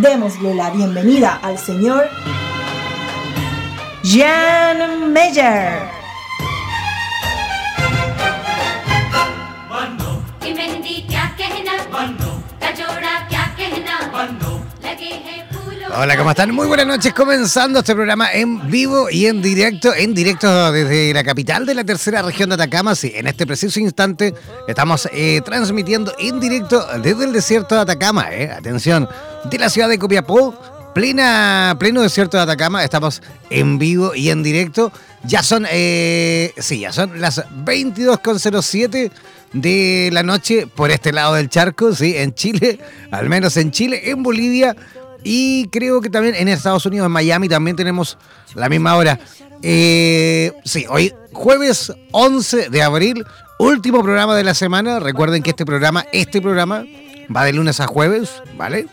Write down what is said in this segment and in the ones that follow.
Démosle la bienvenida al señor Jan Meyer. Hola, ¿cómo están? Muy buenas noches, comenzando este programa en vivo y en directo, en directo desde la capital de la tercera región de Atacama. Sí, en este preciso instante estamos eh, transmitiendo en directo desde el desierto de Atacama, eh. Atención, de la ciudad de Copiapó, plena, pleno desierto de Atacama. Estamos en vivo y en directo. Ya son, eh, sí, ya son las 22.07 de la noche por este lado del charco, sí, en Chile, al menos en Chile, en Bolivia y creo que también en Estados Unidos, en Miami, también tenemos la misma hora. Eh, sí, hoy jueves 11 de abril, último programa de la semana. Recuerden que este programa, este programa, va de lunes a jueves, ¿vale?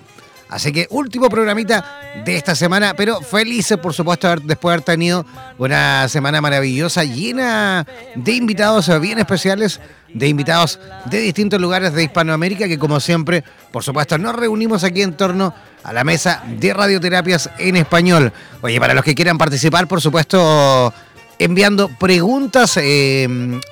Así que último programita de esta semana, pero felices por supuesto después de haber tenido una semana maravillosa, llena de invitados bien especiales, de invitados de distintos lugares de Hispanoamérica, que como siempre, por supuesto, nos reunimos aquí en torno a la mesa de radioterapias en español. Oye, para los que quieran participar, por supuesto, enviando preguntas, eh,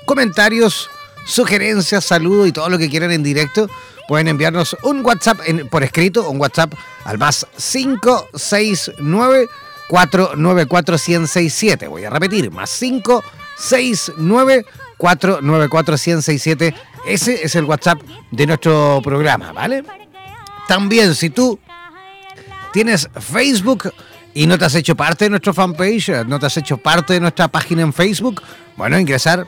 comentarios, sugerencias, saludos y todo lo que quieran en directo pueden enviarnos un WhatsApp por escrito, un WhatsApp al más 569 494 167. Voy a repetir, más 569 494 167. Ese es el WhatsApp de nuestro programa, ¿vale? También, si tú tienes Facebook y no te has hecho parte de nuestro fanpage, no te has hecho parte de nuestra página en Facebook, bueno, ingresar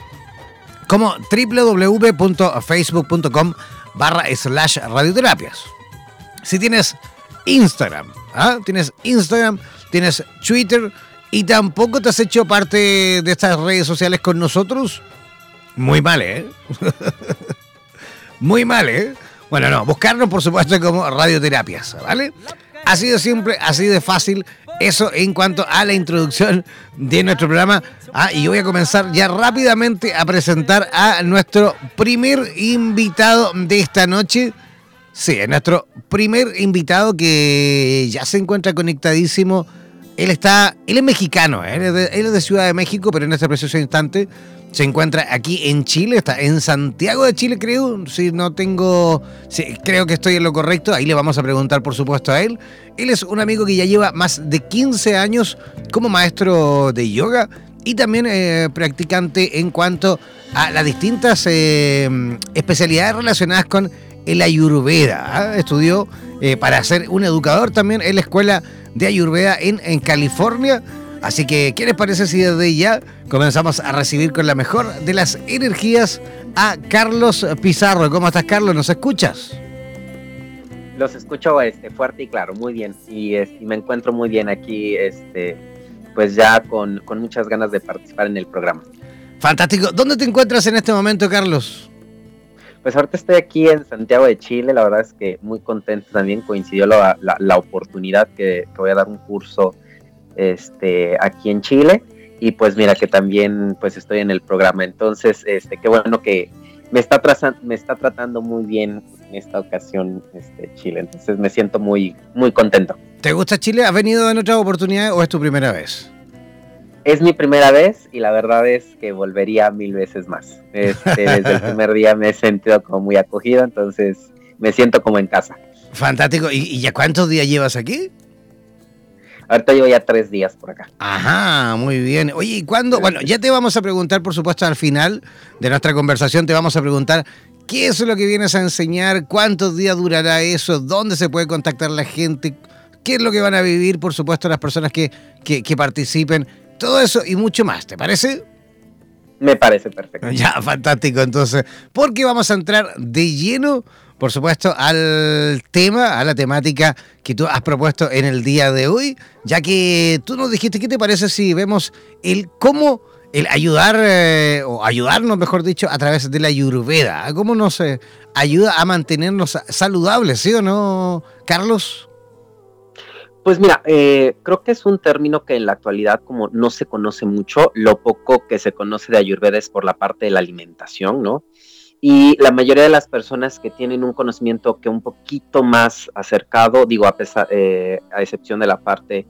como www.facebook.com barra slash radioterapias. Si tienes Instagram, ¿ah? tienes Instagram, tienes Twitter y tampoco te has hecho parte de estas redes sociales con nosotros, muy mal, ¿eh? Muy mal, ¿eh? Bueno, no, buscarnos por supuesto como radioterapias, ¿vale? Ha sido siempre así de fácil eso en cuanto a la introducción de nuestro programa. Ah, y voy a comenzar ya rápidamente a presentar a nuestro primer invitado de esta noche. Sí, nuestro primer invitado que ya se encuentra conectadísimo. Él está, él es mexicano, ¿eh? él es de Ciudad de México, pero en este preciso instante se encuentra aquí en Chile, está en Santiago de Chile, creo. Si no tengo. creo que estoy en lo correcto. Ahí le vamos a preguntar, por supuesto, a él. Él es un amigo que ya lleva más de 15 años como maestro de yoga y también eh, practicante en cuanto a las distintas eh, especialidades relacionadas con el Ayurveda. ¿ah? Estudió eh, para ser un educador también en la escuela de Ayurveda en, en California Así que, ¿qué les parece si desde ya comenzamos a recibir con la mejor de las energías a Carlos Pizarro? ¿Cómo estás, Carlos? ¿Nos escuchas? Los escucho este, fuerte y claro, muy bien. Y, me encuentro muy bien aquí, este, pues ya con, con muchas ganas de participar en el programa. Fantástico. ¿Dónde te encuentras en este momento, Carlos? Pues ahorita estoy aquí en Santiago de Chile, la verdad es que muy contento también, coincidió la, la, oportunidad que, voy a dar un curso este, aquí en Chile y pues mira que también pues estoy en el programa, entonces este, qué bueno que me está, me está tratando muy bien en esta ocasión este, Chile, entonces me siento muy, muy contento. ¿Te gusta Chile? ¿Has venido en otras oportunidades o es tu primera vez? Es mi primera vez y la verdad es que volvería mil veces más. Este, desde el primer día me he sentido como muy acogido, entonces me siento como en casa. Fantástico. ¿Y, ya cuántos días llevas aquí? Ahorita llevo ya tres días por acá. Ajá, muy bien. Oye, ¿y cuándo? Bueno, ya te vamos a preguntar, por supuesto, al final de nuestra conversación, te vamos a preguntar qué es lo que vienes a enseñar, cuántos días durará eso, dónde se puede contactar la gente, qué es lo que van a vivir, por supuesto, las personas que, que, que participen. Todo eso y mucho más, ¿te parece? Me parece perfecto. Ya, fantástico. Entonces, porque vamos a entrar de lleno, por supuesto, al tema, a la temática que tú has propuesto en el día de hoy, ya que tú nos dijiste, ¿qué te parece si vemos el cómo el ayudar, eh, o ayudarnos, mejor dicho, a través de la Ayurveda? ¿Cómo nos eh, ayuda a mantenernos saludables, sí o no, Carlos? Pues mira, eh, creo que es un término que en la actualidad como no se conoce mucho, lo poco que se conoce de Ayurveda es por la parte de la alimentación, ¿no? Y la mayoría de las personas que tienen un conocimiento que un poquito más acercado, digo, a, pesar, eh, a excepción de la parte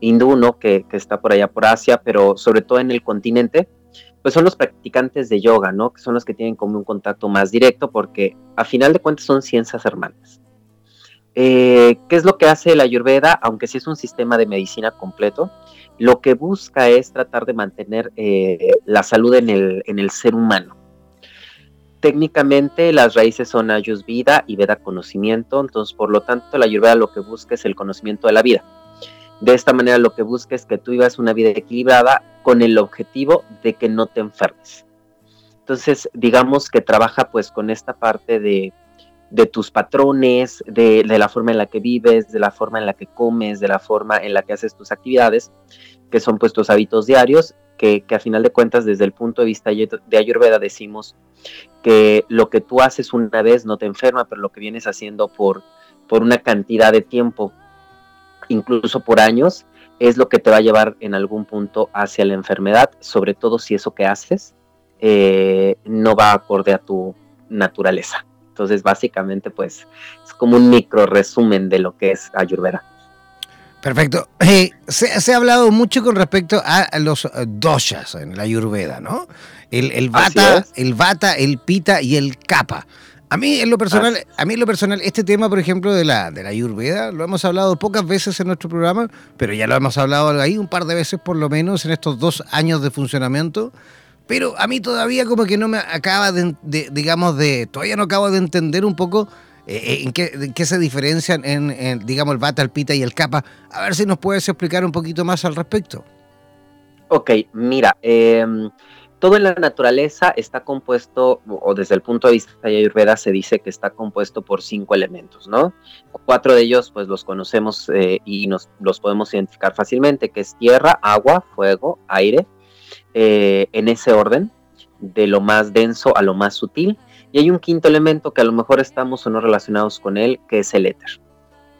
hindú, ¿no? Que, que, está por allá por Asia, pero sobre todo en el continente, pues son los practicantes de yoga, ¿no? Que son los que tienen como un contacto más directo porque a final de cuentas son ciencias hermanas. Eh, ¿Qué es lo que hace la Ayurveda? Aunque sí es un sistema de medicina completo, lo que busca es tratar de mantener eh, la salud en el, en el, ser humano. Técnicamente las raíces son Ayus vida y Veda conocimiento, entonces por lo tanto la Ayurveda lo que busca es el conocimiento de la vida. De esta manera lo que busca es que tú vivas una vida equilibrada con el objetivo de que no te enfermes. Entonces digamos que trabaja pues con esta parte de de tus patrones, de, la forma en la que vives, de la forma en la que comes, de la forma en la que haces tus actividades, que son pues tus hábitos diarios, que, a final de cuentas desde el punto de vista de Ayurveda decimos que lo que tú haces una vez no te enferma, pero lo que vienes haciendo por, por una cantidad de tiempo, incluso por años, es lo que te va a llevar en algún punto hacia la enfermedad, sobre todo si eso que haces eh, no va acorde a tu naturaleza. Entonces, básicamente, pues es como un micro resumen de lo que es Ayurveda. Perfecto. Eh, se, ha hablado mucho con respecto a los doshas en la Ayurveda, ¿no? El, el vata, el vata, el pita y el kapha. A mí en lo personal, a mí en lo personal, este tema, por ejemplo, de la, de la Ayurveda, lo hemos hablado pocas veces en nuestro programa, pero ya lo hemos hablado ahí un par de veces por lo menos en estos dos años de funcionamiento. Pero a mí todavía como que no me acaba de, digamos, de, todavía no acabo de entender un poco eh, eh, en, qué, se diferencian en, digamos, el bata, el pita y el capa. A ver si nos puedes explicar un poquito más al respecto. Ok, mira, em, todo en la naturaleza está compuesto, o desde el punto de vista de Ayurveda se dice que está compuesto por cinco elementos, ¿no? Cuatro de ellos pues los conocemos eh, y nos los podemos identificar fácilmente, que es tierra, agua, fuego, aire eh, en ese orden, de lo más denso a lo más sutil. Y hay un quinto elemento que a lo mejor estamos o no relacionados con él, que es el éter.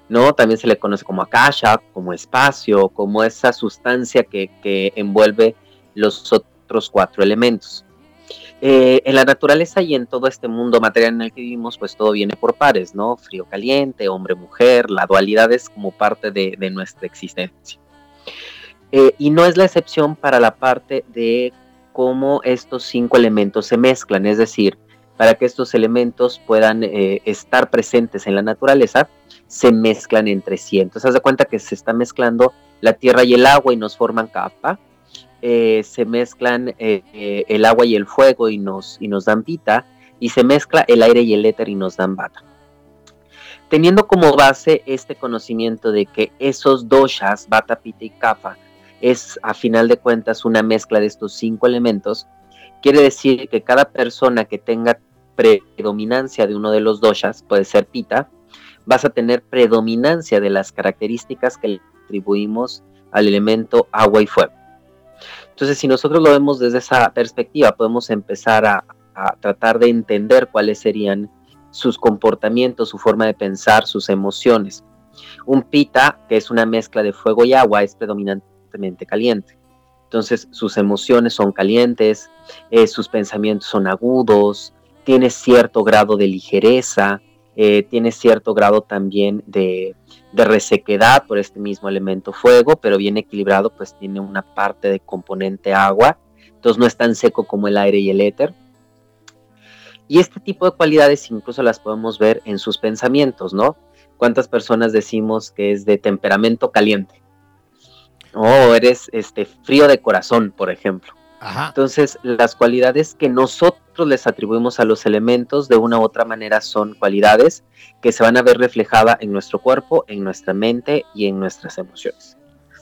¿no? También se le conoce como akasha, como espacio, como esa sustancia que, envuelve los otros cuatro elementos. Eh, en la naturaleza y en todo este mundo material en el que vivimos, pues todo viene por pares, ¿no? Frío, caliente, hombre, mujer, la dualidad es como parte de nuestra existencia. Eh, y no es la excepción para la parte de cómo estos cinco elementos se mezclan, es decir, para que estos elementos puedan eh, estar presentes en la naturaleza, se mezclan entre sí. Entonces, haz de cuenta que se está mezclando la tierra y el agua y nos forman capa. Eh, se mezclan el agua y el fuego y nos, y nos dan pita. Y se mezcla el aire y el éter y nos dan bata. Teniendo como base este conocimiento de que esos doshas, bata, pita y kapha, es a final de cuentas una mezcla de estos cinco elementos, quiere decir que cada persona que tenga predominancia de uno de los doshas, puede ser pita, vas a tener predominancia de las características que le atribuimos al elemento agua y fuego. Entonces, si nosotros lo vemos desde esa perspectiva, podemos empezar a, tratar de entender cuáles serían sus comportamientos, su forma de pensar, sus emociones. Un pita, que es una mezcla de fuego y agua, es predominantemente caliente. Entonces sus emociones son calientes, eh, sus pensamientos son agudos, tiene cierto grado de ligereza, eh, tiene cierto grado también de, de, resequedad por este mismo elemento fuego, pero bien equilibrado, pues tiene una parte de componente agua, entonces no es tan seco como el aire y el éter. Y este tipo de cualidades incluso las podemos ver en sus pensamientos, ¿no? ¿Cuántas personas decimos que es de temperamento caliente? O eres este frío de corazón, por ejemplo. Entonces, las cualidades que nosotros les atribuimos a los elementos de una u otra manera son cualidades que se van a ver reflejadas en nuestro cuerpo, en nuestra mente y en nuestras emociones.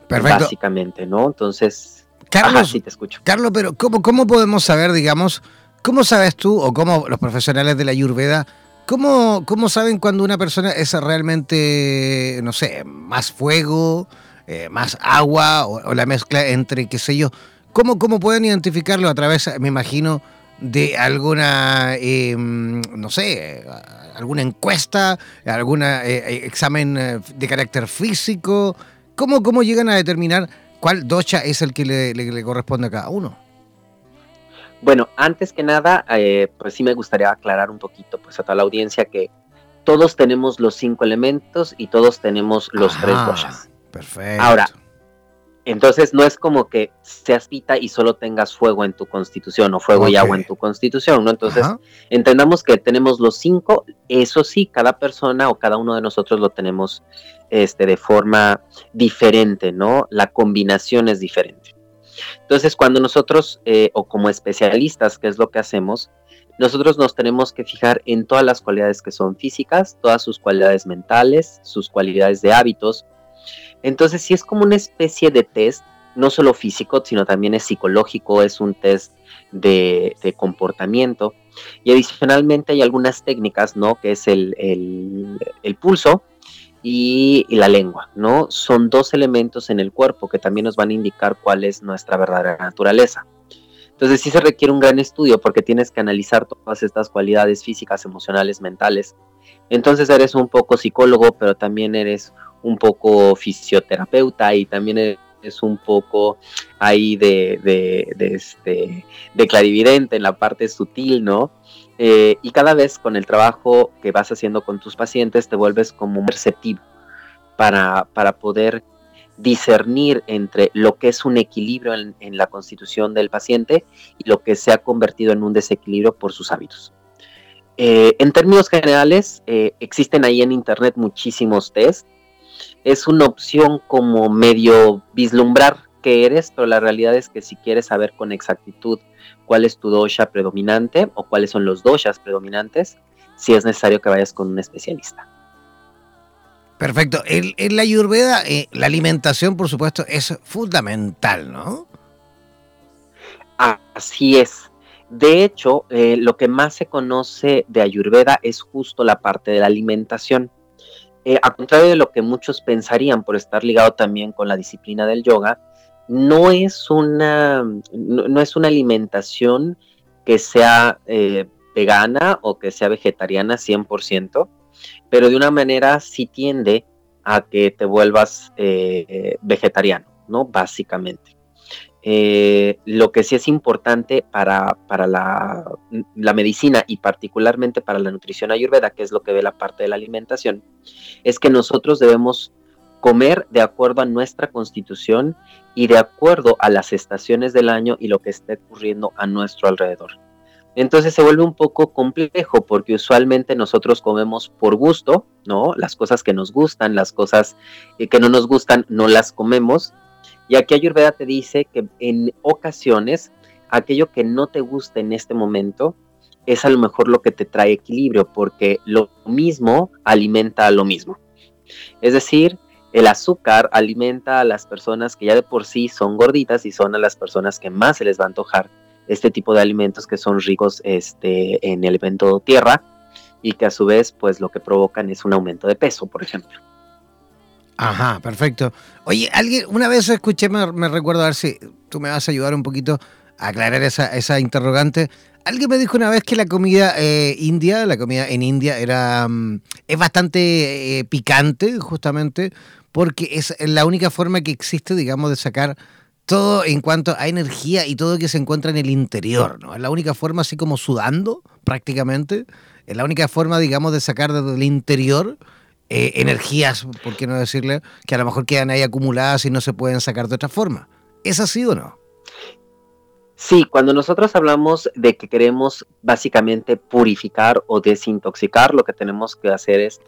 Perfecto. Básicamente, ¿no? Entonces, Carlos, sí te escucho. Carlos, pero ¿cómo, ¿cómo podemos saber, digamos, ¿Cómo sabes tú, o cómo los profesionales de la Ayurveda, cómo, cómo saben cuando una persona es realmente, no sé, más fuego, eh, más agua, o, la mezcla entre, qué sé yo? ¿Cómo, ¿Cómo pueden identificarlo a través, me imagino, de alguna, em, no sé, alguna encuesta, algún eh, examen eh, de carácter físico? ¿Cómo, ¿Cómo llegan a determinar cuál docha es el que le corresponde a cada uno? Bueno, antes que nada, eh, pues sí me gustaría aclarar un poquito pues a toda la audiencia que todos tenemos los cinco elementos y todos tenemos los tres ah, doshas. Perfecto. Ahora, entonces no es como que seas pita y solo tengas fuego en tu constitución o fuego y agua en tu constitución, ¿no? Entonces, entendamos que tenemos los cinco, eso sí, cada persona o cada uno de nosotros lo tenemos este, de forma diferente, ¿no? La combinación es diferente. Entonces, cuando nosotros, eh, o como especialistas, ¿qué es lo que hacemos? Nosotros nos tenemos que fijar en todas las cualidades que son físicas, todas sus cualidades mentales, sus cualidades de hábitos. Entonces, si es como una especie de test, no solo físico, sino también es psicológico, es un test de, comportamiento. Y adicionalmente hay algunas técnicas, ¿no? Que es el, el pulso, y, la lengua, ¿no? Son dos elementos en el cuerpo que también nos van a indicar cuál es nuestra verdadera naturaleza. Entonces sí se requiere un gran estudio porque tienes que analizar todas estas cualidades físicas, emocionales, mentales. Entonces eres un poco psicólogo, pero también eres un poco fisioterapeuta y también eres un poco ahí de, de, este, de clarividente en la parte sutil, ¿no? Eh, y cada vez con el trabajo que vas haciendo con tus pacientes te vuelves como perceptivo para, para poder discernir entre lo que es un equilibrio en, la constitución del paciente y lo que se ha convertido en un desequilibrio por sus hábitos. Eh, en términos generales, eh, existen ahí en internet muchísimos test. Es una opción como medio vislumbrar qué eres, pero la realidad es que si quieres saber con exactitud cuál es tu dosha predominante o cuáles son los doshas predominantes, si es necesario que vayas con un especialista. Perfecto. En, la Ayurveda, eh, la alimentación, por supuesto, es fundamental, ¿no? Así es. De hecho, eh, lo que más se conoce de Ayurveda es justo la parte de la alimentación. Eh, a contrario de lo que muchos pensarían por estar ligado también con la disciplina del yoga, no es una, no, es una alimentación que sea eh, vegana o que sea vegetariana 100%, pero de una manera sí tiende a que te vuelvas eh, vegetariano, ¿no? Básicamente. Eh, lo que sí es importante para, para la, la, medicina y particularmente para la nutrición ayurveda, que es lo que ve la parte de la alimentación, es que nosotros debemos comer de acuerdo a nuestra constitución y de acuerdo a las estaciones del año y lo que esté ocurriendo a nuestro alrededor. Entonces se vuelve un poco complejo porque usualmente nosotros comemos por gusto, ¿no? Las cosas que nos gustan, las cosas que no nos gustan, no las comemos. Y aquí Ayurveda te dice que en ocasiones aquello que no te gusta en este momento es a lo mejor lo que te trae equilibrio porque lo mismo alimenta a lo mismo. Es decir, el azúcar alimenta a las personas que ya de por sí son gorditas y son a las personas que más se les va a antojar este tipo de alimentos que son ricos este, en elemento tierra y que a su vez pues lo que provocan es un aumento de peso, por ejemplo. Ajá, perfecto. Oye, alguien, una vez escuché, me, recuerdo, a ver si tú me vas a ayudar un poquito aclarar esa, esa interrogante. Alguien me dijo una vez que la comida eh, india, la comida en India era mm, es bastante eh, picante, justamente, porque es la única forma que existe, digamos, de sacar todo en cuanto a energía y todo que se encuentra en el interior, ¿no? Es la única forma, así como sudando, prácticamente, es la única forma, digamos, de sacar desde el interior eh, energías, por qué no decirle, que a lo mejor quedan ahí acumuladas y no se pueden sacar de otra forma. ¿Es así o no? Sí, cuando nosotros hablamos de que queremos básicamente purificar o desintoxicar, lo que tenemos que hacer es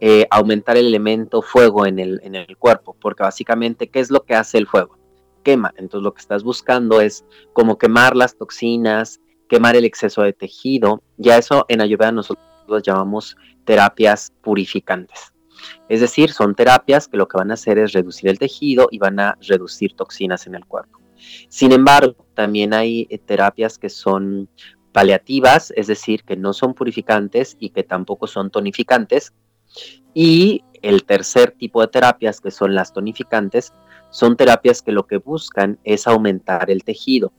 eh, aumentar el elemento fuego en el, en el cuerpo, porque básicamente, ¿qué es lo que hace el fuego? Quema. Entonces lo que estás buscando es como quemar las toxinas, quemar el exceso de tejido. Ya eso en Ayurveda nosotros llamamos terapias purificantes. Es decir, son terapias que lo que van a hacer es reducir el tejido y van a reducir toxinas en el cuerpo. Sin embargo, también hay eh, terapias que son paliativas, es decir, que no son purificantes y que tampoco son tonificantes. Y el tercer tipo de terapias, que son las tonificantes, son terapias que lo que buscan es aumentar el tejido.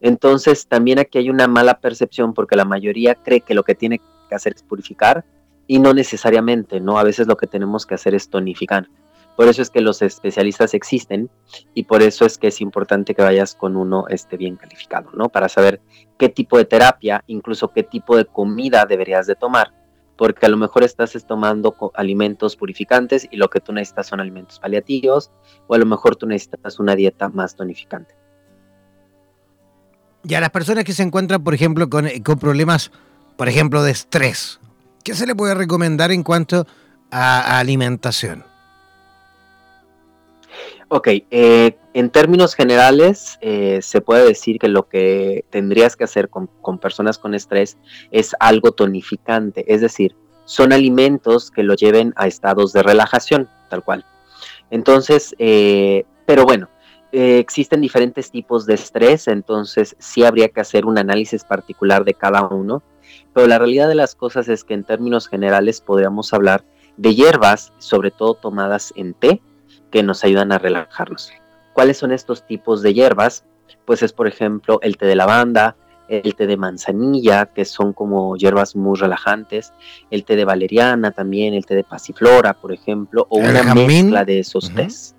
Entonces, también aquí hay una mala percepción porque la mayoría cree que lo que tiene que hacer es purificar y no necesariamente, ¿no? A veces lo que tenemos que hacer es tonificar. Por eso es que los especialistas existen y por eso es que es importante que vayas con uno este, bien calificado, ¿no? Para saber qué tipo de terapia, incluso qué tipo de comida deberías de tomar, porque a lo mejor estás tomando alimentos purificantes y lo que tú necesitas son alimentos paliativos, o a lo mejor tú necesitas una dieta más tonificante. Y a las personas que se encuentran, por ejemplo, con, con problemas, por ejemplo, de estrés, ¿qué se le puede recomendar en cuanto a alimentación? Ok, eh, en términos generales, eh, se puede decir que lo que tendrías que hacer con, personas con estrés es algo tonificante, es decir, son alimentos que lo lleven a estados de relajación, tal cual. Entonces, eh, pero bueno, existen diferentes tipos de estrés, entonces sí habría que hacer un análisis particular de cada uno, pero la realidad de las cosas es que en términos generales podríamos hablar de hierbas, sobre todo tomadas en té, que nos ayudan a relajarnos. ¿Cuáles son estos tipos de hierbas? Pues es, por ejemplo, el té de lavanda, el té de manzanilla, que son como hierbas muy relajantes, el té de valeriana también, el té de pasiflora, por ejemplo, o una mezcla de esos tés.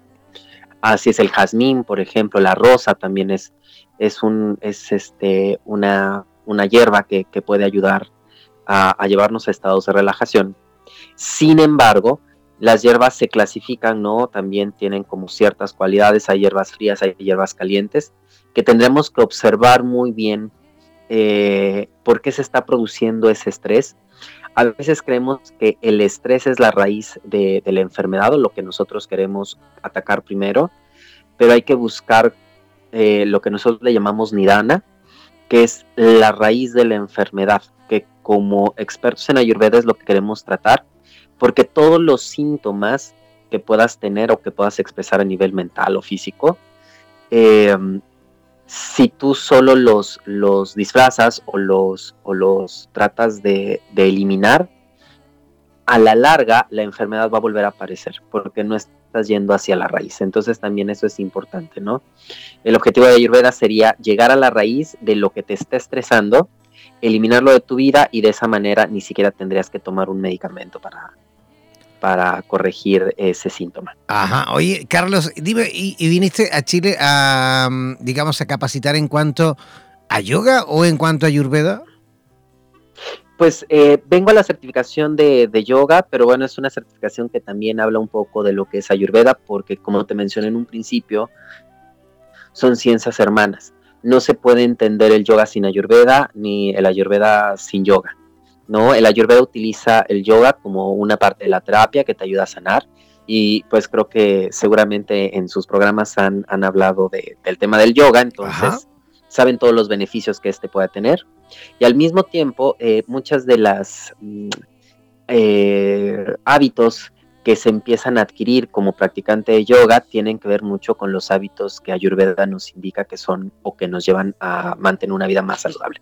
Así es el jazmín, por ejemplo, la rosa también es, es, un, es este, una, una hierba que, puede ayudar a, a, llevarnos a estados de relajación. Sin embargo, las hierbas se clasifican, ¿no? También tienen como ciertas cualidades, hay hierbas frías, hay hierbas calientes, que tendremos que observar muy bien eh, por qué se está produciendo ese estrés. A veces creemos que el estrés es la raíz de, la enfermedad o lo que nosotros queremos atacar primero, pero hay que buscar eh, lo que nosotros le llamamos nidana, que es la raíz de la enfermedad, que como expertos en Ayurveda es lo que queremos tratar porque todos los síntomas que puedas tener o que puedas expresar a nivel mental o físico, em, si tú solo los, los disfrazas o los, o los tratas de, eliminar, a la larga la enfermedad va a volver a aparecer porque no estás yendo hacia la raíz. Entonces también eso es importante, ¿no? El objetivo de Ayurveda sería llegar a la raíz de lo que te está estresando, eliminarlo de tu vida y de esa manera ni siquiera tendrías que tomar un medicamento para, para corregir ese síntoma. Ajá, oye, Carlos, dime, ¿y, viniste a Chile a, digamos, a capacitar en cuanto a yoga o en cuanto a ayurveda? Pues eh, vengo a la certificación de, yoga, pero bueno, es una certificación que también habla un poco de lo que es ayurveda, porque como te mencioné en un principio, son ciencias hermanas. No se puede entender el yoga sin ayurveda, ni el ayurveda sin yoga. ¿no? El Ayurveda utiliza el yoga como una parte de la terapia que te ayuda a sanar y pues creo que seguramente en sus programas han, hablado del tema del yoga, entonces saben todos los beneficios que este puede tener y al mismo tiempo eh, muchas de las mm, eh, hábitos que se empiezan a adquirir como practicante de yoga tienen que ver mucho con los hábitos que Ayurveda nos indica que son o que nos llevan a mantener una vida más saludable.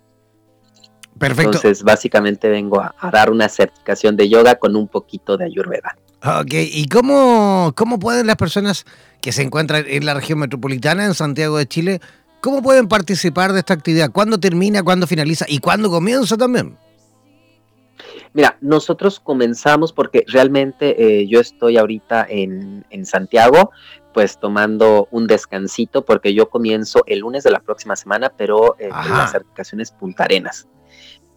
Perfecto. Entonces, básicamente vengo a, dar una certificación de yoga con un poquito de ayurveda. Ok, ¿y cómo, cómo pueden las personas que se encuentran en la región metropolitana, en Santiago de Chile, ¿cómo pueden participar de esta actividad? ¿Cuándo termina, cuándo finaliza y cuándo comienza también? Mira, nosotros comenzamos porque realmente eh, yo estoy ahorita en, en, Santiago, pues tomando un descansito porque yo comienzo el lunes de la próxima semana, pero eh, en las certificaciones Puntarenas.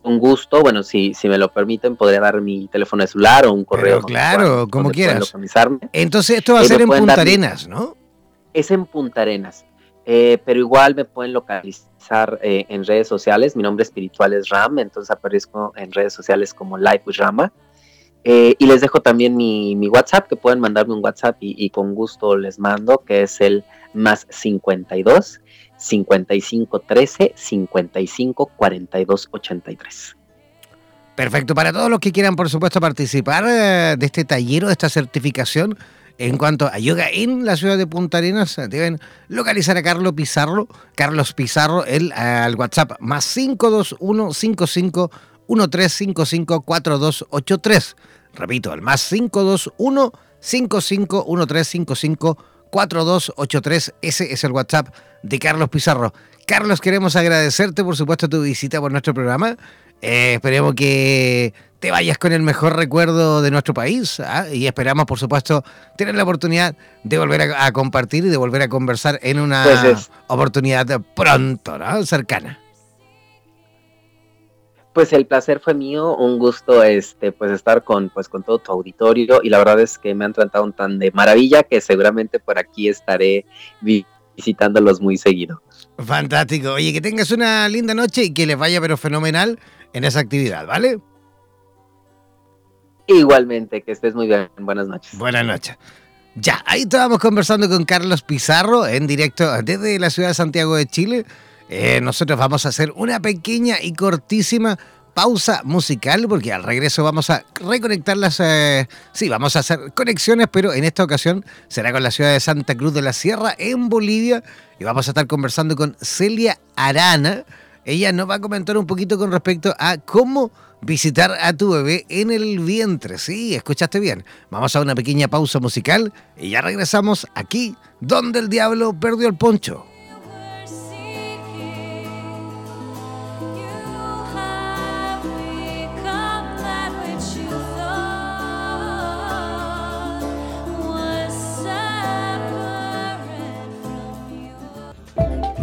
Un gusto, bueno, si, si me lo permiten, podría dar mi teléfono de celular o un correo. claro, como quieras. Entonces esto va a ser en Punta Arenas, ¿no? Es en Punta Arenas, eh, pero igual me pueden localizar eh, en redes sociales. Mi nombre espiritual es Ram, entonces aparezco en redes sociales como Life with Rama. Eh, y les dejo también mi, WhatsApp, que pueden mandarme un WhatsApp y, y, con gusto les mando, que es el más 52 55 13 55 42 83. Perfecto. Para todos los que quieran, por supuesto, participar de este taller o de esta certificación en cuanto a yoga en la ciudad de Punta Arenas, deben localizar a Carlos Pizarro, Carlos Pizarro, el, al WhatsApp más 521 55 1355 4283. Repito, al más 521 55 1355 4283. Ese es el WhatsApp de Carlos Pizarro. Carlos, queremos agradecerte, por supuesto, tu visita por nuestro programa. Eh, esperemos que te vayas con el mejor recuerdo de nuestro país ¿ah? y esperamos, por supuesto, tener la oportunidad de volver a, compartir y de volver a conversar en una pues oportunidad pronto, ¿no? cercana. Pues el placer fue mío, un gusto este pues estar con pues con todo tu auditorio y la verdad es que me han tratado tan de maravilla que seguramente por aquí estaré visitándolos muy seguido. Fantástico. Oye, que tengas una linda noche y que les vaya pero fenomenal en esa actividad, ¿vale? Igualmente, que estés muy bien. Buenas noches. Buenas noches. Ya, ahí estábamos conversando con Carlos Pizarro en directo desde la ciudad de Santiago de Chile eh, nosotros vamos a hacer una pequeña y cortísima pausa musical porque al regreso vamos a reconectar las... Eh, sí, vamos a hacer conexiones, pero en esta ocasión será con la ciudad de Santa Cruz de la Sierra, en Bolivia, y vamos a estar conversando con Celia Arana. Ella nos va a comentar un poquito con respecto a cómo visitar a tu bebé en el vientre. Sí, escuchaste bien. Vamos a una pequeña pausa musical y ya regresamos aquí, donde el diablo perdió el poncho.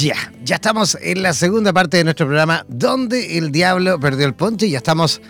Ya, ya estamos en la segunda parte de nuestro programa, donde el diablo perdió el ponche y ya estamos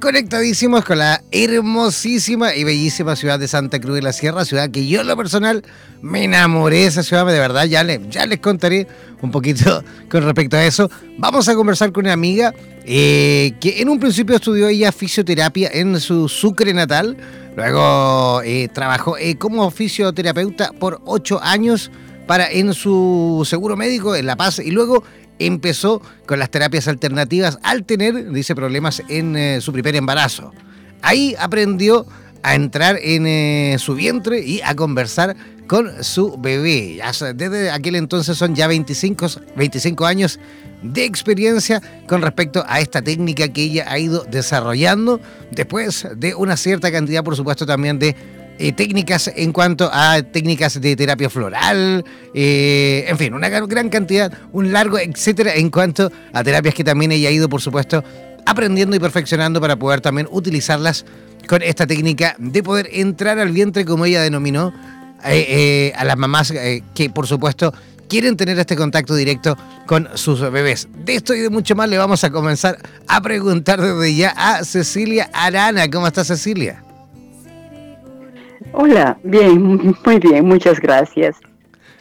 conectadísimos con la hermosísima y bellísima ciudad de Santa Cruz de la Sierra, ciudad que yo en lo personal me enamoré de esa ciudad, de verdad, ya, ya les contaré un poquito con respecto a eso. Vamos a conversar con una amiga eh, que en un principio estudió ella fisioterapia en su Sucre natal, luego eh, trabajó eh, como fisioterapeuta por ocho años para en su seguro médico en La Paz y luego empezó con las terapias alternativas al tener, dice, problemas en eh, su primer embarazo. Ahí aprendió a entrar en eh, su vientre y a conversar con su bebé. Desde aquel entonces son ya 25, 25 años de experiencia con respecto a esta técnica que ella ha ido desarrollando después de una cierta cantidad, por supuesto, también de eh, técnicas en cuanto a técnicas de terapia floral, eh, en fin, una gran cantidad, un largo etcétera en cuanto a terapias que también ella ha ido, por supuesto, aprendiendo y perfeccionando para poder también utilizarlas con esta técnica de poder entrar al vientre, como ella denominó, eh, a las mamás que, por supuesto, quieren tener este contacto directo con sus bebés. De esto y de mucho más le vamos a comenzar a preguntar desde ya a Cecilia Arana. ¿Cómo está Cecilia? Hola, bien, muy bien, muchas gracias.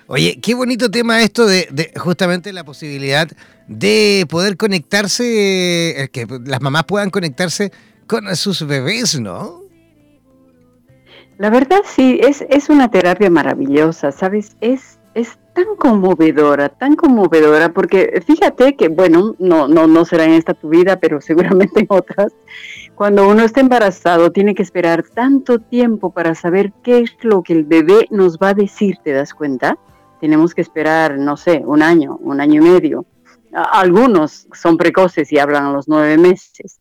Oye, qué bonito tema esto de, justamente la posibilidad de poder conectarse, eh, que las mamás puedan conectarse con sus bebés, ¿no? La verdad sí, es, es una terapia maravillosa, ¿sabes? Es, es tan conmovedora, tan conmovedora, porque fíjate que, bueno, no, no, no será en esta tu vida, pero seguramente en otras, cuando uno está embarazado tiene que esperar tanto tiempo para saber qué es lo que el bebé nos va a decir, ¿te das cuenta? Tenemos que esperar, no sé, un año, un año y medio. Algunos son precoces y hablan a los nueve meses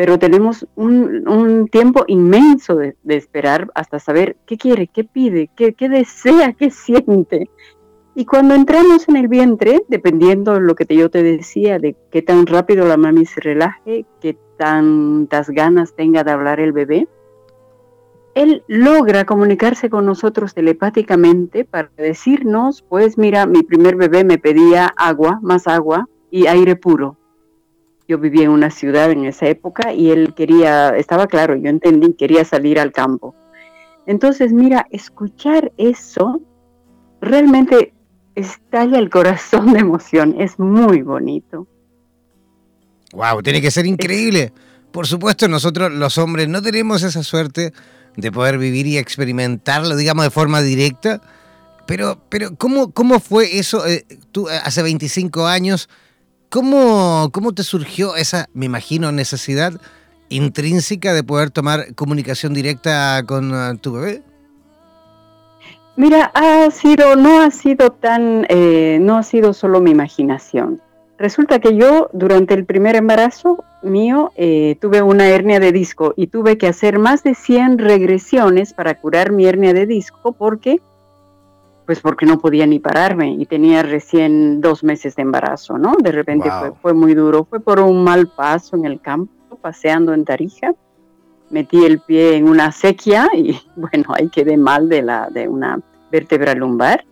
pero tenemos un, tiempo inmenso de, esperar hasta saber qué quiere, qué pide, qué, desea, qué siente. Y cuando entramos en el vientre, dependiendo de lo que yo te decía, de qué tan rápido la mami se relaje, qué tantas ganas tenga de hablar el bebé, él logra comunicarse con nosotros telepáticamente para decirnos, pues mira, mi primer bebé me pedía agua, más agua y aire puro yo vivía en una ciudad en esa época y él quería, estaba claro, yo entendí, quería salir al campo. Entonces, mira, escuchar eso realmente estalla el corazón de emoción, es muy bonito. Wow, tiene que ser increíble. Por supuesto, nosotros los hombres no tenemos esa suerte de poder vivir y experimentarlo, digamos, de forma directa. Pero, pero ¿cómo, cómo fue eso? Eh, tú eh, hace 25 años ¿Cómo, ¿Cómo te surgió esa, me imagino, necesidad intrínseca de poder tomar comunicación directa con uh, tu bebé? Mira, ha sido, no ha sido tan, eh, no ha sido solo mi imaginación. Resulta que yo durante el primer embarazo mío eh, tuve una hernia de disco y tuve que hacer más de 100 regresiones para curar mi hernia de disco porque pues porque no podía ni pararme y tenía recién dos meses de embarazo, ¿no? De repente fue, fue muy duro, fue por un mal paso en el campo, paseando en Tarija, metí el pie en una sequía y bueno, ahí quedé mal de, la, de una vértebra lumbar.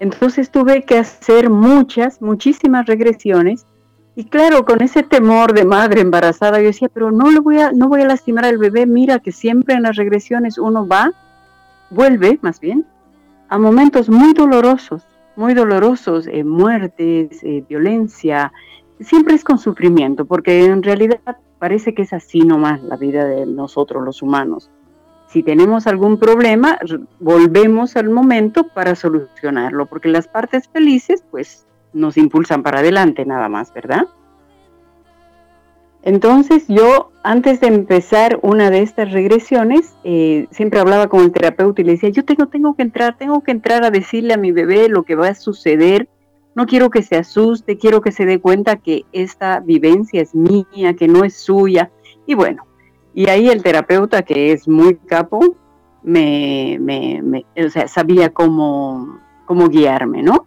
Entonces tuve que hacer muchas, muchísimas regresiones y claro, con ese temor de madre embarazada, yo decía, pero no le voy a, no voy a lastimar al bebé, mira que siempre en las regresiones uno va, vuelve más bien, a momentos muy dolorosos, muy dolorosos, eh, muertes, eh, violencia, siempre es con sufrimiento, porque en realidad parece que es así nomás la vida de nosotros los humanos. Si tenemos algún problema, volvemos al momento para solucionarlo, porque las partes felices pues nos impulsan para adelante nada más, ¿verdad? Entonces yo, antes de empezar una de estas regresiones, eh, siempre hablaba con el terapeuta y le decía, yo tengo, tengo que entrar, tengo que entrar a decirle a mi bebé lo que va a suceder. No quiero que se asuste, quiero que se dé cuenta que esta vivencia es mía, que no es suya. Y bueno, y ahí el terapeuta, que es muy capo, me, me, me o sea, sabía cómo, cómo guiarme, ¿no?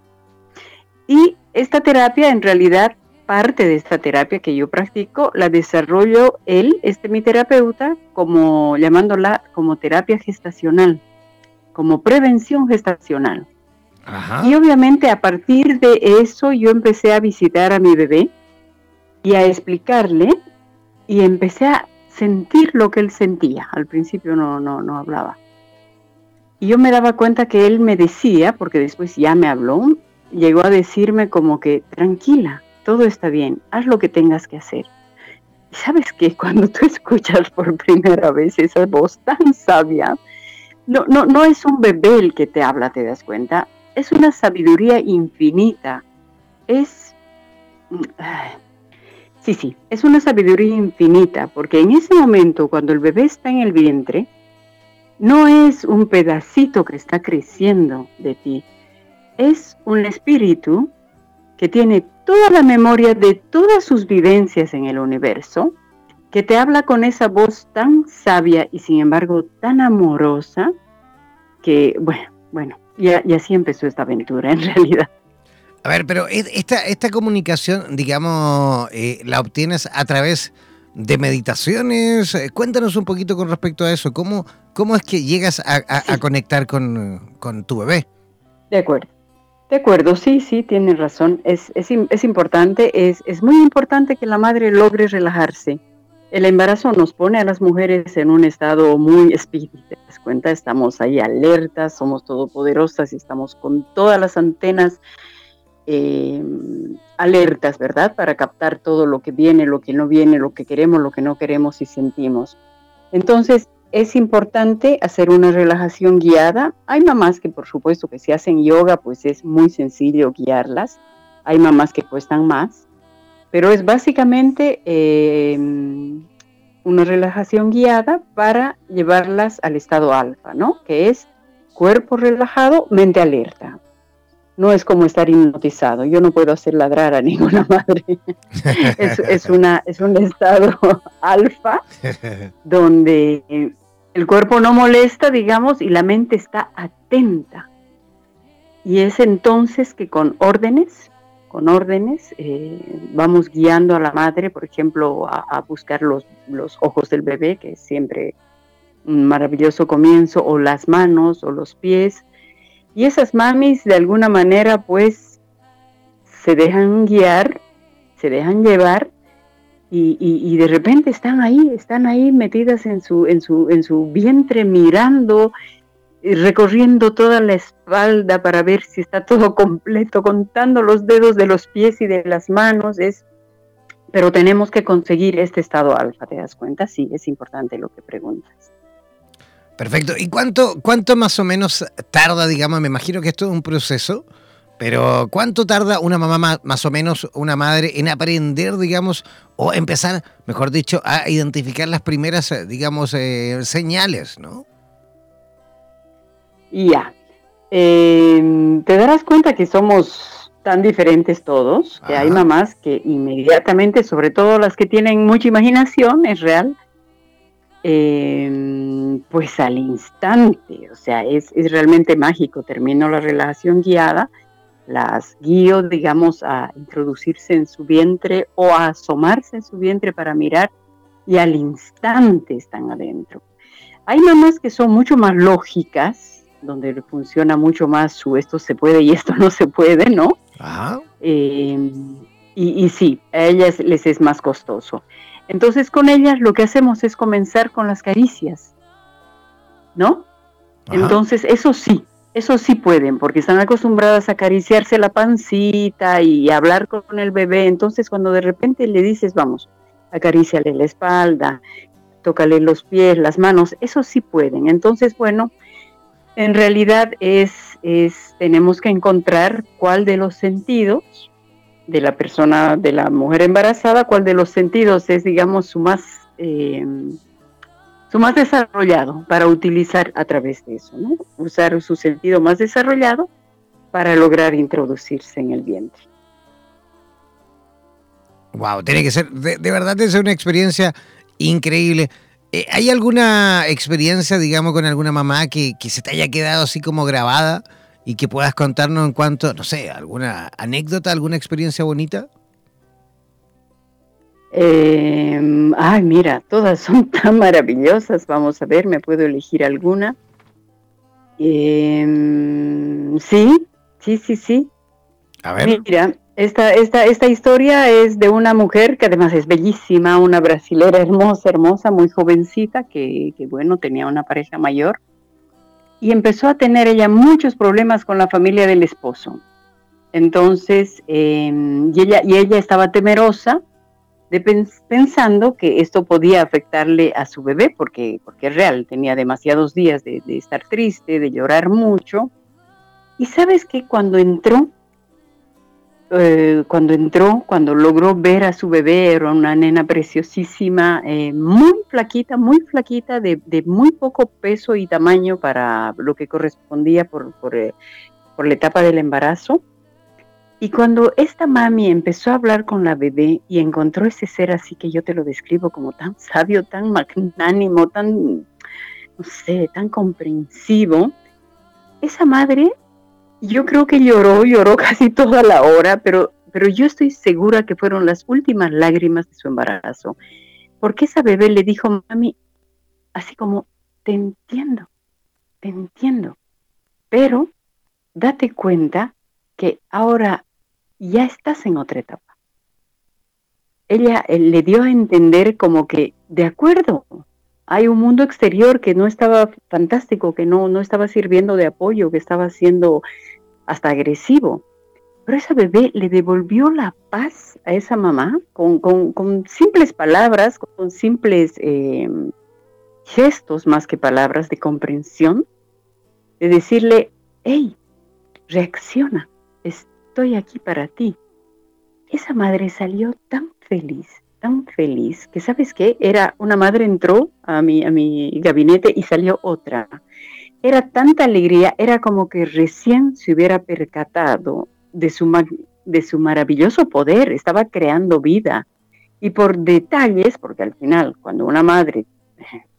Y esta terapia en realidad parte de esta terapia que yo practico la desarrollo él, este mi terapeuta, como llamándola como terapia gestacional, como prevención gestacional. Y obviamente a partir de eso yo empecé a visitar a mi bebé y a explicarle y empecé a sentir lo que él sentía. Al principio no, no, no hablaba. Y yo me daba cuenta que él me decía, porque después ya me habló, llegó a decirme como que tranquila, todo está bien, haz lo que tengas que hacer. Y sabes que cuando tú escuchas por primera vez esa voz tan sabia, no, no, no es un bebé el que te habla, te das cuenta, es una sabiduría infinita. Es... Sí, sí, es una sabiduría infinita, porque en ese momento, cuando el bebé está en el vientre, no es un pedacito que está creciendo de ti, es un espíritu que tiene toda la memoria de todas sus vivencias en el universo, que te habla con esa voz tan sabia y sin embargo tan amorosa, que bueno, bueno, y, así empezó esta aventura en realidad. A ver, pero esta, esta comunicación, digamos, eh, la obtienes a través de meditaciones. Eh, cuéntanos un poquito con respecto a eso. ¿Cómo, cómo es que llegas a, conectar con, con tu bebé? De acuerdo. De acuerdo, sí, sí, tiene razón. Es, es, es importante, es, es, muy importante que la madre logre relajarse. El embarazo nos pone a las mujeres en un estado muy espíritu, ¿te das cuenta? Estamos ahí alertas, somos todopoderosas y estamos con todas las antenas eh, alertas, ¿verdad? Para captar todo lo que viene, lo que no viene, lo que queremos, lo que no queremos y sentimos. Entonces, es importante hacer una relajación guiada. Hay mamás que por supuesto que si hacen yoga, pues es muy sencillo guiarlas. Hay mamás que cuestan más, pero es básicamente eh, una relajación guiada para llevarlas al estado alfa, ¿no? Que es cuerpo relajado, mente alerta. No es como estar hipnotizado. Yo no puedo hacer ladrar a ninguna madre. es, una, es un estado alfa donde el cuerpo no molesta, digamos, y la mente está atenta. Y es entonces que con órdenes, con órdenes, eh, vamos guiando a la madre, por ejemplo, a, buscar los, los, ojos del bebé, que es siempre un maravilloso comienzo, o las manos, o los pies. Y esas mamis, de alguna manera, pues, se dejan guiar, se dejan llevar y, de repente están ahí, están ahí metidas en su, en su, en su vientre mirando, recorriendo toda la espalda para ver si está todo completo, contando los dedos de los pies y de las manos, es, pero tenemos que conseguir este estado alfa, ¿te das cuenta? Sí, es importante lo que preguntas. Perfecto. ¿Y cuánto, cuánto más o menos tarda, digamos, me imagino que esto es un proceso? Pero ¿cuánto tarda una mamá más o menos, una madre, en aprender, digamos, o empezar, mejor dicho, a identificar las primeras, eh, digamos, eh, señales, ¿no? Ya. Em, te darás cuenta que somos tan diferentes todos, que hay mamás que inmediatamente, sobre todo las que tienen mucha imaginación, es real, em, pues al instante, o sea, es, es realmente mágico. Termino la relación guiada las guío, digamos, a introducirse en su vientre o a asomarse en su vientre para mirar y al instante están adentro. Hay mamás que son mucho más lógicas, donde funciona mucho más su esto se puede y esto no se puede, ¿no? Eh, y, sí, a ellas les es más costoso. Entonces con ellas lo que hacemos es comenzar con las caricias, ¿no? Entonces eso sí, eso sí pueden, porque están acostumbradas a acariciarse la pancita y hablar con el bebé. Entonces, cuando de repente le dices, vamos, acaríciale la espalda, tócale los pies, las manos, eso sí pueden. Entonces, bueno, en realidad es, es tenemos que encontrar cuál de los sentidos de la persona, de la mujer embarazada, cuál de los sentidos es, digamos, su más eh, más desarrollado para utilizar a través de eso, ¿no? Usar su sentido más desarrollado para lograr introducirse en el vientre. Wow, tiene que ser, de, verdad, es una experiencia increíble. Eh, ¿Hay alguna experiencia, digamos, con alguna mamá que se te haya quedado así como grabada y que puedas contarnos en cuanto, no sé, alguna anécdota, alguna experiencia bonita? Eh, ay, mira, todas son tan maravillosas. Vamos a ver, me puedo elegir alguna. Em, sí, sí, sí, sí. A ver. Mira, esta, esta, esta historia es de una mujer que además es bellísima, una brasilera hermosa, hermosa, muy jovencita, que, que bueno, tenía una pareja mayor. Y empezó a tener ella muchos problemas con la familia del esposo. Entonces, em, y, ella, y ella estaba temerosa pensando que esto podía afectarle a su bebé, porque, porque es real, tenía demasiados días de, estar triste, de llorar mucho. Y sabes que cuando entró, eh, cuando entró, cuando logró ver a su bebé, era una nena preciosísima, eh, muy flaquita, muy flaquita, de, muy poco peso y tamaño para lo que correspondía por, por, eh, por la etapa del embarazo y cuando esta mami empezó a hablar con la bebé y encontró ese ser así que yo te lo describo como tan sabio, tan magnánimo, tan, no sé, tan comprensivo, esa madre, yo creo que lloró, lloró casi toda la hora, pero, pero yo estoy segura que fueron las últimas lágrimas de su embarazo, porque esa bebé le dijo, mami, así como, te entiendo, te entiendo, pero date cuenta que ahora ya estás en otra etapa. Ella eh, le dio a entender como que, de acuerdo, hay un mundo exterior que no estaba fantástico, que no, no estaba sirviendo de apoyo, que estaba siendo hasta agresivo. Pero esa bebé le devolvió la paz a esa mamá con, simples palabras, con simples eh, gestos más que palabras de comprensión, de decirle, hey, reacciona, estoy aquí para ti. Esa madre salió tan feliz, tan feliz, que sabes qué, era una madre entró a mi, a mi gabinete y salió otra. Era tanta alegría, era como que recién se hubiera percatado de su, de su maravilloso poder, estaba creando vida. Y por detalles, porque al final, cuando una madre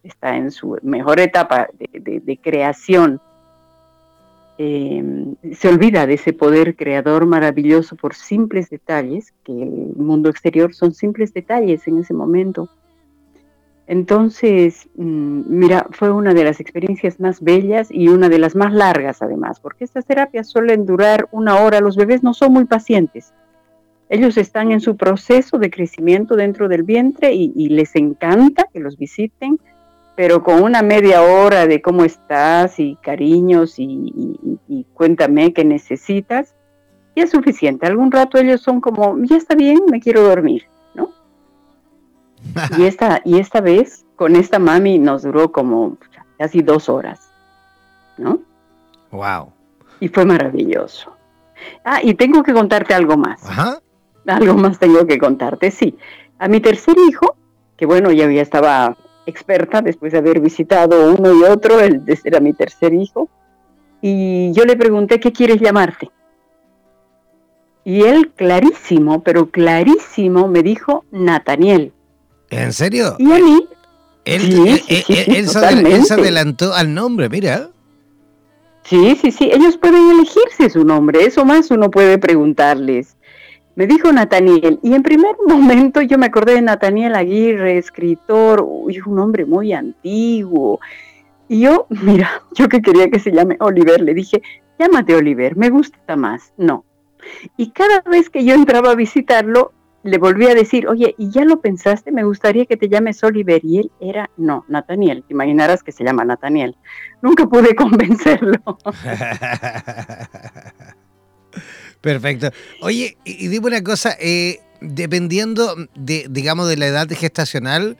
está en su mejor etapa de, creación, em, se olvida de ese poder creador maravilloso por simples detalles, que el mundo exterior son simples detalles en ese momento. Entonces, mm, mira, fue una de las experiencias más bellas y una de las más largas además, porque estas terapias suelen durar una hora. Los bebés no son muy pacientes. Ellos están en su proceso de crecimiento dentro del vientre y les encanta que los visiten, pero con una media hora de cómo estás y cariños y, cuéntame qué necesitas, y es suficiente. Algún rato ellos son como, ya está bien, me quiero dormir, ¿no? y, esta, y esta vez, con esta mami nos duró como casi dos horas, ¿no? Wow. Y fue maravilloso. Ah, y tengo que contarte algo más. Ajá. Algo más tengo que contarte, sí. A mi tercer hijo, que bueno, ya, ya estaba experta después de haber visitado uno y otro, él era mi tercer hijo, y yo le pregunté, ¿qué quieres llamarte? Y él clarísimo, pero clarísimo, me dijo Nataniel. ¿En serio? Y a mí... Él, se adelantó al nombre, mira. Sí, sí, sí, ellos pueden elegirse su nombre, eso más uno puede preguntarles. Me dijo Nataniel, y en primer momento yo me acordé de Nataniel Aguirre, escritor, uy, un hombre muy antiguo. Y yo, mira, yo que quería que se llame Oliver, le dije, llámate Oliver, me gusta más. No. Y cada vez que yo entraba a visitarlo, le volví a decir, oye, ¿y ya lo pensaste? Me gustaría que te llames Oliver. Y él era, no, Nataniel. Te imaginarás que se llama Nataniel. Nunca pude convencerlo. Perfecto. Oye, y, dime una cosa, eh, dependiendo de, digamos, de la edad gestacional,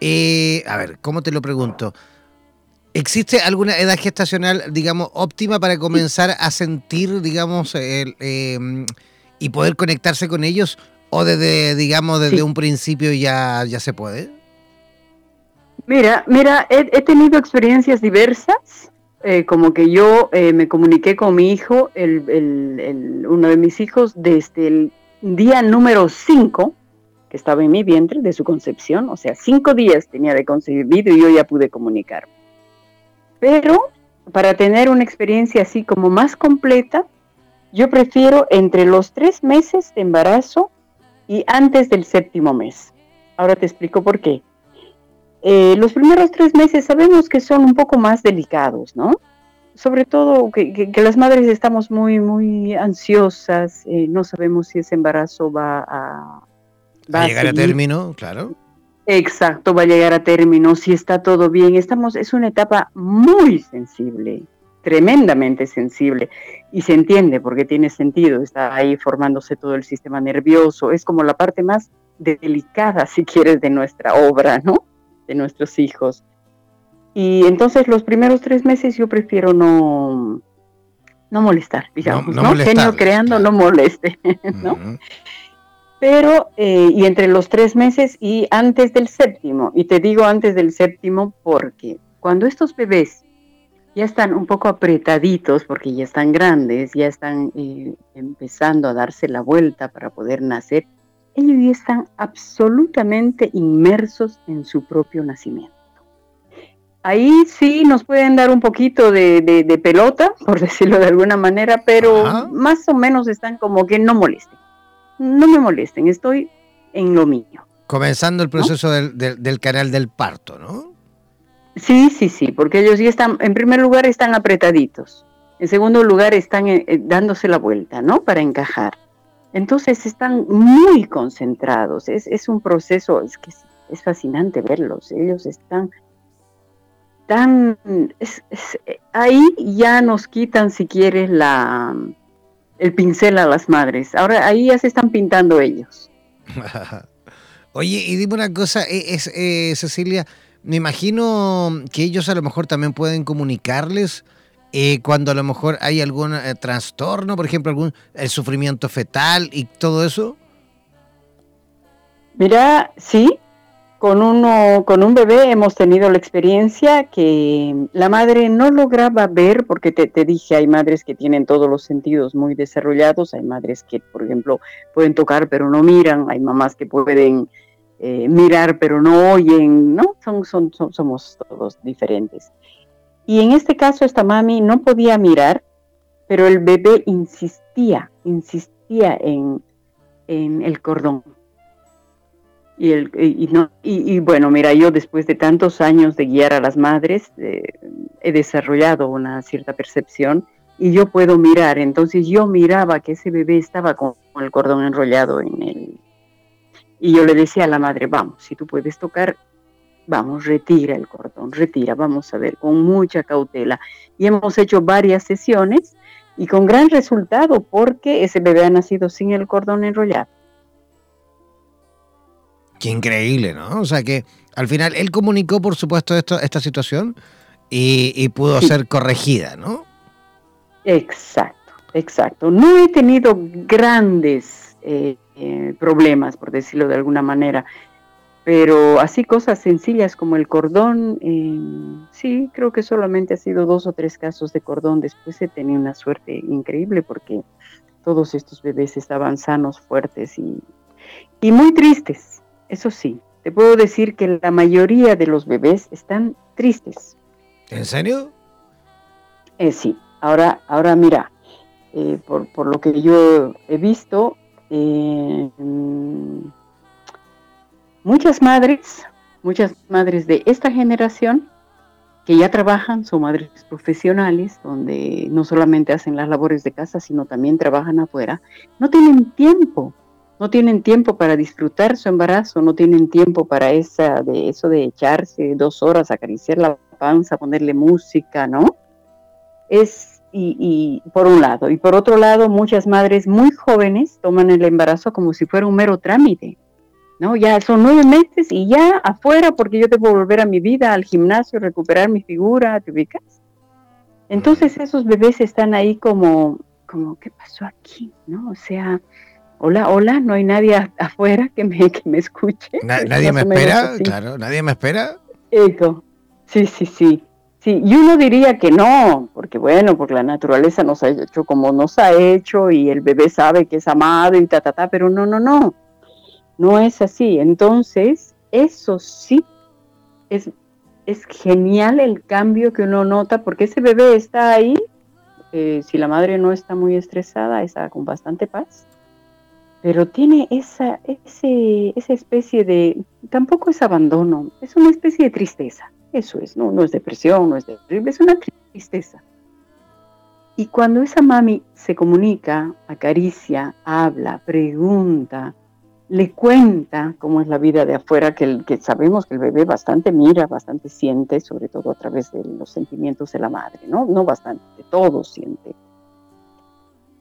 eh, a ver, ¿cómo te lo pregunto? ¿Existe alguna edad gestacional, digamos, óptima para comenzar a sentir, digamos, el, em, y poder conectarse con ellos? ¿O desde, digamos, desde un principio ya, ya se puede? Mira, mira, he tenido experiencias diversas. Eh, como que yo eh, me comuniqué con mi hijo, el, uno de mis hijos, desde el día número 5, que estaba en mi vientre, de su concepción, o sea, cinco días tenía de concebido y yo ya pude comunicar. Pero para tener una experiencia así como más completa, yo prefiero entre los tres meses de embarazo y antes del séptimo mes. Ahora te explico por qué. Eh, los primeros tres meses sabemos que son un poco más delicados, ¿no? Sobre todo que, las madres estamos muy, muy ansiosas, eh, no sabemos si ese embarazo va a... Va a llegar a, término, claro. Exacto, va a llegar a término, si está todo bien. Estamos, es una etapa muy sensible, tremendamente sensible, y se entiende porque tiene sentido, está ahí formándose todo el sistema nervioso, es como la parte más delicada, si quieres, de nuestra obra, ¿no? De nuestros hijos. Y entonces los primeros tres meses yo prefiero no, no molestar, digamos, ¿no? Genio creando, no moleste, ¿no? Pero, eh, y entre los tres meses y antes del séptimo, y te digo antes del séptimo porque cuando estos bebés ya están un poco apretaditos, porque ya están grandes, ya están eh, empezando a darse la vuelta para poder nacer, ellos ya están absolutamente inmersos en su propio nacimiento. Ahí sí nos pueden dar un poquito de, pelota, por decirlo de alguna manera, pero más o menos están como que no molesten. No me molesten, estoy en lo mío. Comenzando el proceso del, canal del parto, ¿no? Sí, sí, sí, porque ellos ya están, en primer lugar, están apretaditos. En segundo lugar, están eh, eh, dándose la vuelta, ¿no? Para encajar. Entonces están muy concentrados. Es, un proceso, es que es, fascinante verlos. Ellos están tan... ahí ya nos quitan, si quieres, la, el pincel a las madres. Ahora ahí ya se están pintando ellos. Oye, y dime una cosa, e, es, eh, Cecilia, me imagino que ellos a lo mejor también pueden comunicarles eh, cuando a lo mejor hay algún eh, trastorno, por ejemplo, algún el sufrimiento fetal y todo eso? Mira, sí, con uno, con un bebé hemos tenido la experiencia que la madre no lograba ver, porque te, dije, hay madres que tienen todos los sentidos muy desarrollados, hay madres que, por ejemplo, pueden tocar pero no miran, hay mamás que pueden eh, mirar pero no oyen, ¿no? Son, son, somos todos diferentes. Y en este caso esta mami no podía mirar, pero el bebé insistía, insistía en, el cordón. Y, el, y, no, y, bueno, mira, yo después de tantos años de guiar a las madres, eh, he desarrollado una cierta percepción y yo puedo mirar. Entonces yo miraba que ese bebé estaba con el cordón enrollado en el... Y yo le decía a la madre, vamos, si tú puedes tocar, vamos, retira el cordón, retira, vamos a ver, con mucha cautela. Y hemos hecho varias sesiones y con gran resultado porque ese bebé ha nacido sin el cordón enrollado. Qué increíble, ¿no? O sea que al final él comunicó, por supuesto, esto, esta situación y, pudo ser corregida, ¿no? Exacto, exacto. No he tenido grandes eh, eh, problemas, por decirlo de alguna manera. Pero así cosas sencillas como el cordón, eh, sí, creo que solamente ha sido dos o tres casos de cordón. Después he tenido una suerte increíble porque todos estos bebés estaban sanos, fuertes y, y muy tristes. Eso sí, te puedo decir que la mayoría de los bebés están tristes. ¿En serio? Eh, sí, ahora, ahora mira, eh, por, por, lo que yo he visto, eh, muchas madres, muchas madres de esta generación que ya trabajan, son madres profesionales, donde no solamente hacen las labores de casa, sino también trabajan afuera, no tienen tiempo, no tienen tiempo para disfrutar su embarazo, no tienen tiempo para esa, de eso de echarse dos horas, acariciar la panza, ponerle música, ¿no? Es, y, y por un lado, y por otro lado, muchas madres muy jóvenes toman el embarazo como si fuera un mero trámite, ¿no? Ya son nueve meses y ya afuera porque yo debo volver a mi vida, al gimnasio, recuperar mi figura, ¿te ubicas? Entonces esos bebés están ahí como, como, ¿qué pasó aquí? ¿No? O sea, hola, hola, no hay nadie afuera que me, que me escuche. nadie me espera, claro, nadie me espera. Eco, sí, sí, sí. Sí, y uno diría que no, porque bueno, porque la naturaleza nos ha hecho como nos ha hecho y el bebé sabe que es amado y ta, ta, ta, pero no, no, no. No es así. Entonces, eso sí es, es genial el cambio que uno nota porque ese bebé está ahí. Eh, si la madre no está muy estresada, está con bastante paz. Pero tiene esa, ese, esa especie de, tampoco es abandono, es una especie de tristeza. Eso es, no, no es depresión, no es depresión, es una tristeza. Y cuando esa mami se comunica, acaricia, habla, pregunta, le cuenta cómo es la vida de afuera, que, que sabemos que el bebé bastante mira, bastante siente, sobre todo a través de los sentimientos de la madre, ¿no? No bastante, todo siente.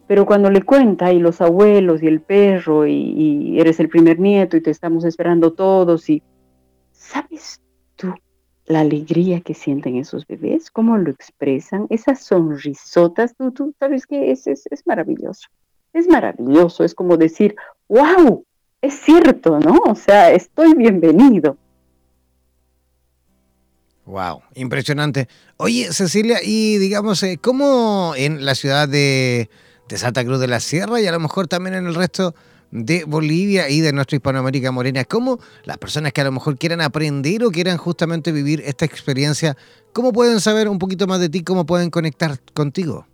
Pero cuando le cuenta y los abuelos y el perro y, y eres el primer nieto y te estamos esperando todos y ¿sabes tú la alegría que sienten esos bebés? ¿Cómo lo expresan? Esas sonrisotas, tú, tú sabes que es, es, es maravilloso. Es maravilloso, es como decir, wow, es cierto, ¿no? O sea, estoy bienvenido. Wow, impresionante. Oye, Cecilia, y digamos, eh, ¿cómo en la ciudad de, Santa Cruz de la Sierra y a lo mejor también en el resto de Bolivia y de nuestra Hispanoamérica Morena, cómo las personas que a lo mejor quieran aprender o quieran justamente vivir esta experiencia, cómo pueden saber un poquito más de ti, cómo pueden conectar contigo?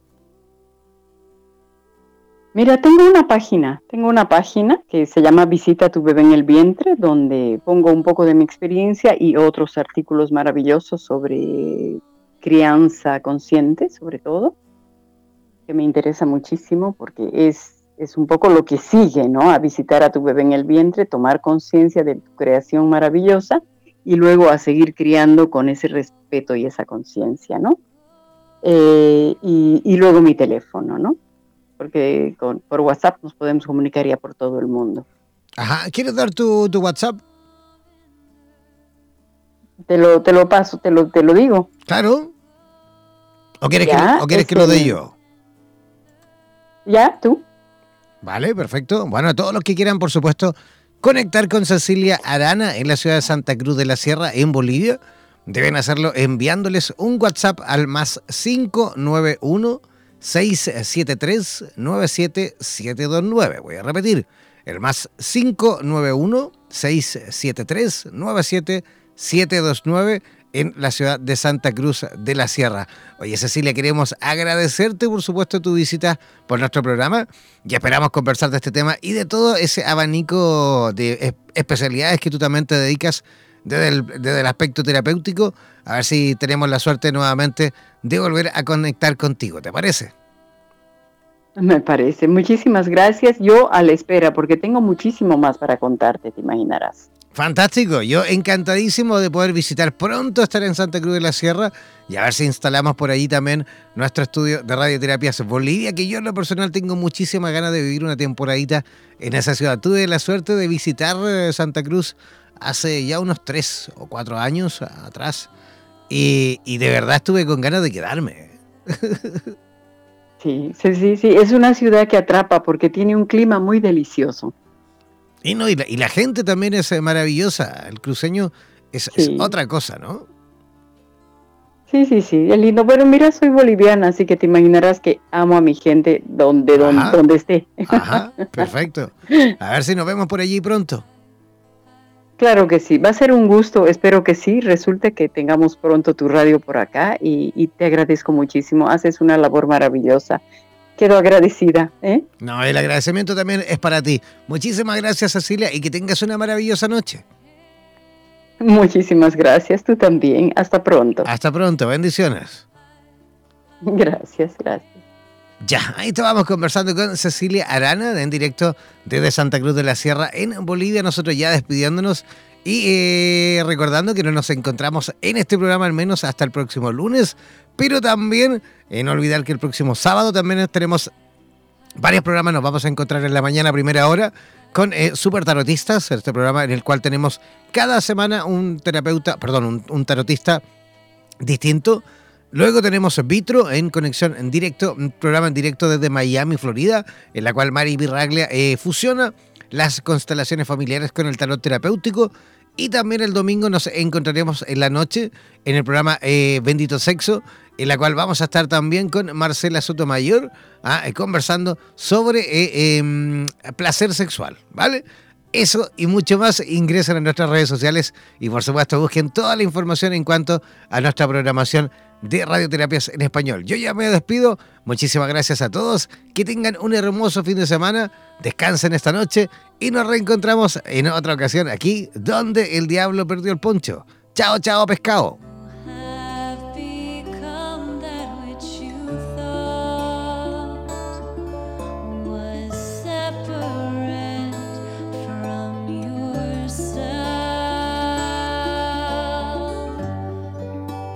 Mira, tengo una página, tengo una página que se llama Visita tu bebé en el vientre, donde pongo un poco de mi experiencia y otros artículos maravillosos sobre crianza consciente, sobre todo. que me interesa muchísimo porque es, es un poco lo que sigue, ¿no? A visitar a tu bebé en el vientre, tomar conciencia de tu creación maravillosa y luego a seguir criando con ese respeto y esa conciencia, ¿no? Eh, y, luego mi teléfono, ¿no? Porque por WhatsApp nos podemos comunicar ya por todo el mundo. Ajá, ¿quieres dar tu, WhatsApp? Te lo, te lo paso, te lo, te lo digo. Claro. ¿O quieres, que, o quieres que lo dé este, yo? Ya, tú. Vale, perfecto. Bueno, todos los que quieran, por supuesto, conectar con Cecilia Arana en la ciudad de Santa Cruz de la Sierra, en Bolivia, deben hacerlo enviándoles un WhatsApp al más 591 673 97729. Voy a repetir, el más 591 673 97729 en la ciudad de Santa Cruz de la Sierra. Oye, Cecilia, queremos agradecerte, por supuesto, tu visita por nuestro programa y esperamos conversar de este tema y de todo ese abanico de especialidades que tú también te dedicas desde el, aspecto terapéutico, a ver si tenemos la suerte nuevamente de volver a conectar contigo, ¿te parece? Me parece. Muchísimas gracias. Yo a la espera, porque tengo muchísimo más para contarte, te imaginarás. Fantástico, yo encantadísimo de poder visitar pronto, estar en Santa Cruz de la Sierra y a ver si instalamos por allí también nuestro estudio de radioterapias Bolivia, que yo en lo personal tengo muchísimas ganas de vivir una temporadita en esa ciudad. Tuve la suerte de visitar eh, Santa Cruz hace ya unos tres o cuatro años atrás y, y de verdad estuve con ganas de quedarme. Sí, sí, sí, sí, es una ciudad que atrapa porque tiene un clima muy delicioso. Y, no, y, la, gente también es eh, maravillosa. El cruceño es, otra cosa, ¿no? Sí, sí, sí, es lindo. Bueno, mira, soy boliviana, así que te imaginarás que amo a mi gente donde, donde, donde esté. Ajá, perfecto. A ver si nos vemos por allí pronto. Claro que sí, va a ser un gusto, espero que sí, resulte que tengamos pronto tu radio por acá y, y te agradezco muchísimo, haces una labor maravillosa quedo agradecida. ¿eh? No, el agradecimiento también es para ti. Muchísimas gracias, Cecilia, y que tengas una maravillosa noche. Muchísimas gracias, tú también. Hasta pronto. Hasta pronto, bendiciones. Gracias, gracias. Ya, ahí estábamos conversando con Cecilia Arana en directo desde Santa Cruz de la Sierra en Bolivia. Nosotros ya despidiéndonos y eh, recordando que no nos encontramos en este programa al menos hasta el próximo lunes, pero también no olvidar que el próximo sábado también tenemos varios programas. Nos vamos a encontrar en la mañana, primera hora, con eh, Super Tarotistas, este programa en el cual tenemos cada semana un terapeuta, perdón, un, tarotista distinto. Luego tenemos Vitro en conexión en directo, un programa en directo desde Miami, Florida, en la cual Mari Virraglia eh, fusiona las constelaciones familiares con el tarot terapéutico. Y también el domingo nos encontraremos en la noche en el programa eh, Bendito Sexo, en la cual vamos a estar también con Marcela Sotomayor ¿ah? Eh, conversando sobre eh, em, placer sexual, ¿vale? Eso y mucho más ingresen a nuestras redes sociales y por supuesto busquen toda la información en cuanto a nuestra programación de radioterapias en español. Yo ya me despido, muchísimas gracias a todos, que tengan un hermoso fin de semana, descansen esta noche y nos reencontramos en otra ocasión aquí donde el diablo perdió el poncho. Chao, chao, pescado.